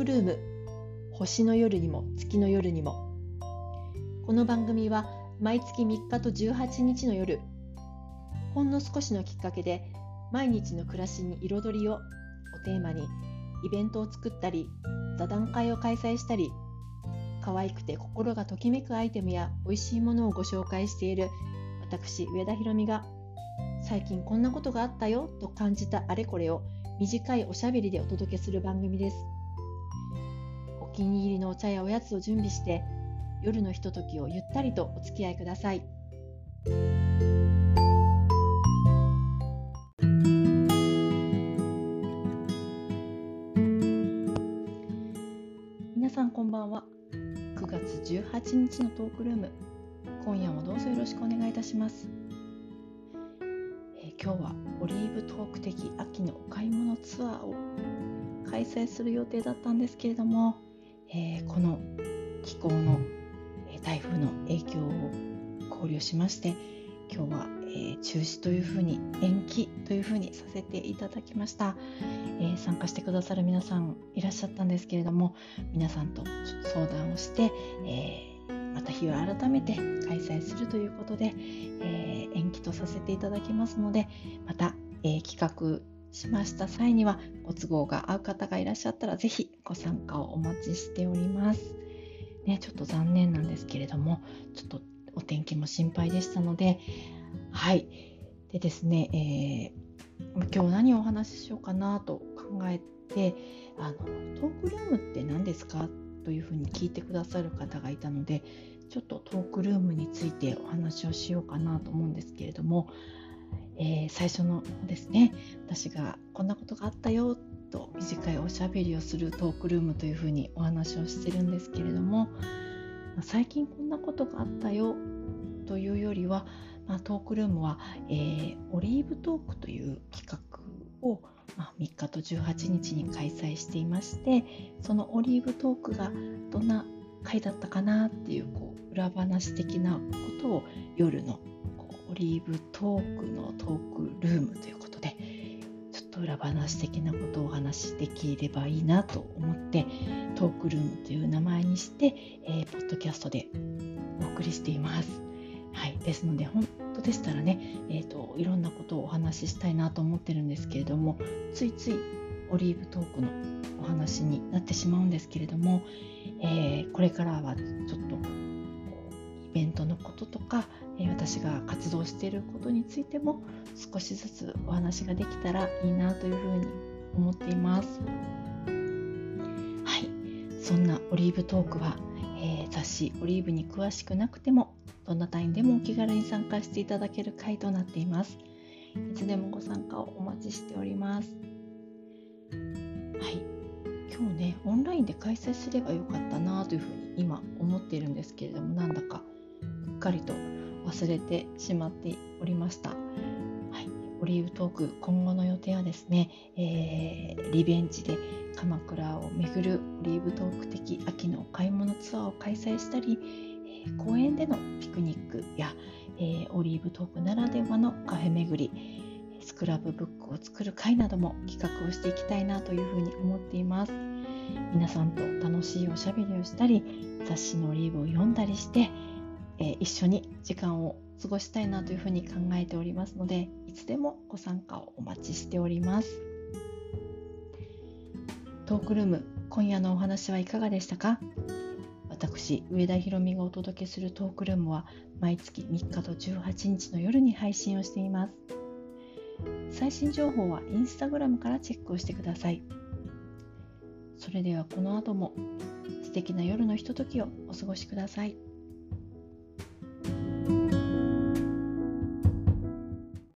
クルーム星の夜にも月の夜にも。この番組は毎月3日と18日の夜ほんの少しのきっかけで毎日の暮らしに彩りををテーマにイベントを作ったり座談会を開催したり可愛くて心がときめくアイテムや美味しいものをご紹介している私上田ひろみが最近こんなことがあったよと感じたあれこれを短いおしゃべりでお届けする番組です。気に入りのお茶やおやつを準備して夜のひとときをゆったりとお付き合いください。皆さんこんばんは。9月18日のトークルーム。今夜もどうぞよろしくお願いいたします。え今日はオリーブトーク的秋のお買い物ツアーを開催する予定だったんですけれども、えー、この気候の、えー、台風の影響を考慮しまして今日は、えー、中止というふうに延期というふうにさせていただきました、え参加してくださる皆さんいらっしゃったんですけれども皆さんと相談をして、えまた日を改めて開催するということで、え、延期とさせていただきますのでまた、え、企画しました際にはご都合が合う方がいらっしゃったらぜひご参加をお待ちしております。ね、ちょっと残念なんですけれどもちょっとお天気も心配でしたのではいでですね、えー、今日何をお話ししようかなと考えてあのトークルームって何ですかというふうに聞いてくださる方がいたのでちょっとトークルームについてお話をしようかなと思うんですけれども、えー、最初のですね私がこんなことがあったよと短いおしゃべりをするトークルームというふうにお話をしてるんですけれども最近こんなことがあったよというよりは、まあ、トークルームは、えー、オリーブトークという企画をまあ、3日と18日に開催していましてそのオリーブトークがどんな回だったかなっていうこう裏話的なことを夜のオリーブトークのトークルームということでちょっと裏話的なことをお話しできればいいなと思ってトークルームという名前にして、えー、ポッドキャストでお送りしています。はい、ですので本当でしたらね、えーと、いろんなことをお話ししたいなと思ってるんですけれどもついついオリーブトークのお話になってしまうんですけれども、えー、これからはちょっとベントのこととか、え、私が活動していることについても少しずつお話ができたらいいなというふうに思っています。はいそんなオリーブトークは、えー、雑誌オリーブに詳しくなくてもどんな単位でもお気軽に参加していただける会となっています。いつでもご参加をお待ちしております。はい。今日ね、オンラインで開催すればよかったなというふうに今思っているんですけれども、なんだかかりと忘れてしまっておりました。はい。オリーブトーク、今後の予定はですね、えー、リベンジで鎌倉を巡るオリーブトーク的秋のお買い物ツアーを開催したり、公園でのピクニックや、えー、オリーブトークならではのカフェ巡りスクラブブックを作る会なども企画をしていきたいなというふうに思っています皆さんと楽しいおしゃべりをしたり雑誌のオリーブを読んだりして、えー、一緒に時間を過ごしたいなというふうに考えておりますのでいつでもご参加をお待ちしておりますトークルーム今夜のお話はいかがでしたか？私、上田ひろみがお届けするトークルームは毎月3日と18日の夜に配信をしています。最新情報はインスタグラムからチェックをしてください。それではこの後も素敵な夜のひとときをお過ごしください。